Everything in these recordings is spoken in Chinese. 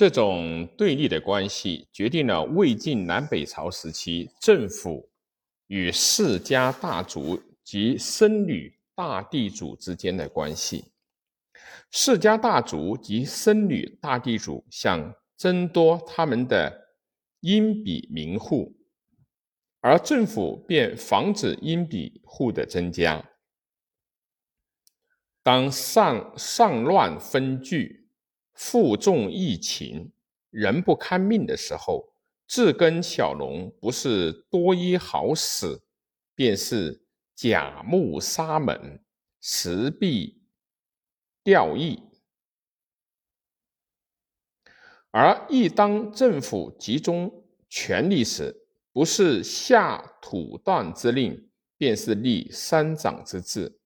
这种对立的关系决定了魏晋南北朝时期政府与世家大族及僧侣大地主之间的关系。世家大族及僧侣大地主想争夺他们的荫笔名户，而政府便防止荫笔户的增加。当上上乱分聚。负重疫情，人不堪命的时候，治根小农不是多医好死，便是假木杀门，实弊吊役。而一当政府集中权力时，不是下土断之令，便是立三长之制，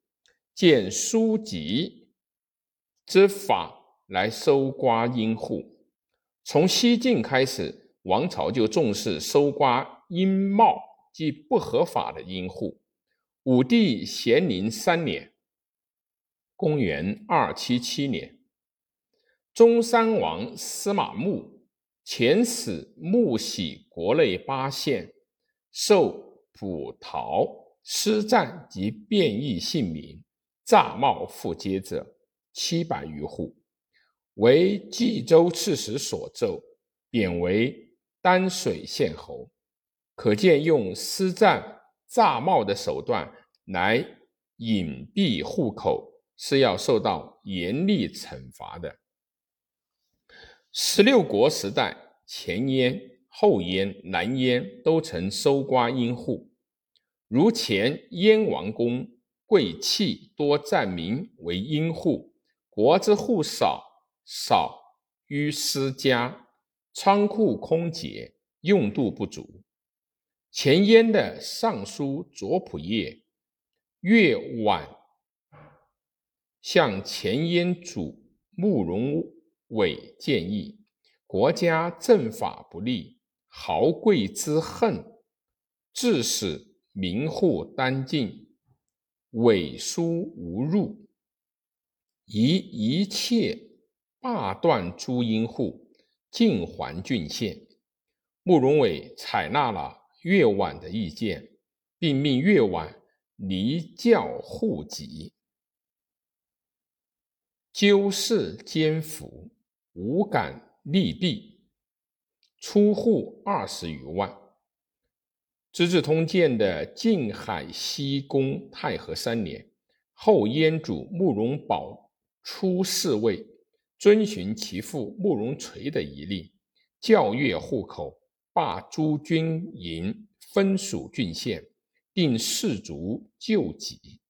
建书籍之法。来搜刮阴户。从西晋开始，王朝就重视搜刮阴帽，即不合法的阴户。武帝咸宁三年（公元277年），中山王司马穆遣使木喜国内八县，受捕逃、施战及变异姓名、诈冒附接者七百余户。为冀州刺史所奏，贬为丹水县侯。可见用私占诈冒的手段来隐蔽户口，是要受到严厉惩罚的。十六国时代，前燕、后燕、南燕都曾搜刮阴户，如前燕王公贵戚多占民为阴户，国之户少。少于私家，仓库空竭，用度不足。前燕的尚书左仆射岳琬向前燕主慕容伟建议：国家政法不立，豪贵之恨，致使民户单尽，伪书无入，宜一切。罢断朱阴户，尽还郡县。慕容伟采纳了岳琬的意见，并命岳琬离教户籍，纠事兼服，无敢利弊，出户二十余万。《资治通鉴》的晋海西宫太和三年，后燕主慕容宝出侍卫。遵循其父慕容垂的遗令，教阅户口，罢诸军营，分属郡县，定士卒救济。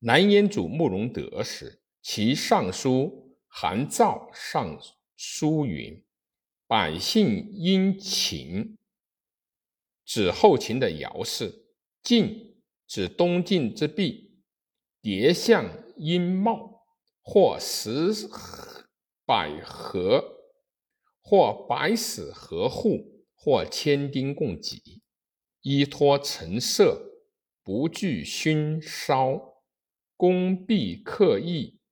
南燕主慕容德时，其尚书韩昭上书云：“百姓殷勤，指后秦的姚氏；晋指东晋之毕，叠相殷茂。”或十百合，或百死合户，或千丁共给，依托陈设，不惧熏烧，攻必克义，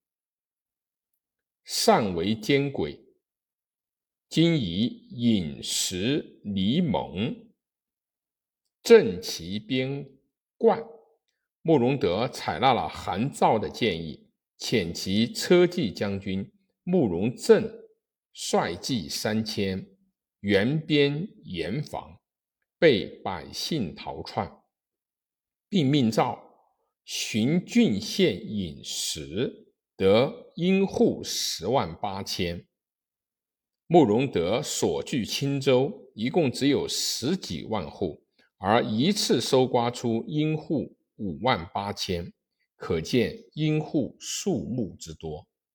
善为奸鬼。今以饮食离盟，正其边冠。慕容德采纳了韩昭的建议。遣其车骑将军慕容正率骑三千，援边严防，被百姓逃窜，并命诏巡郡县饮食，得阴户十万八千。慕容德所据青州一共只有十几万户，而一次搜刮出阴户五万八千。可见阴户数目之多。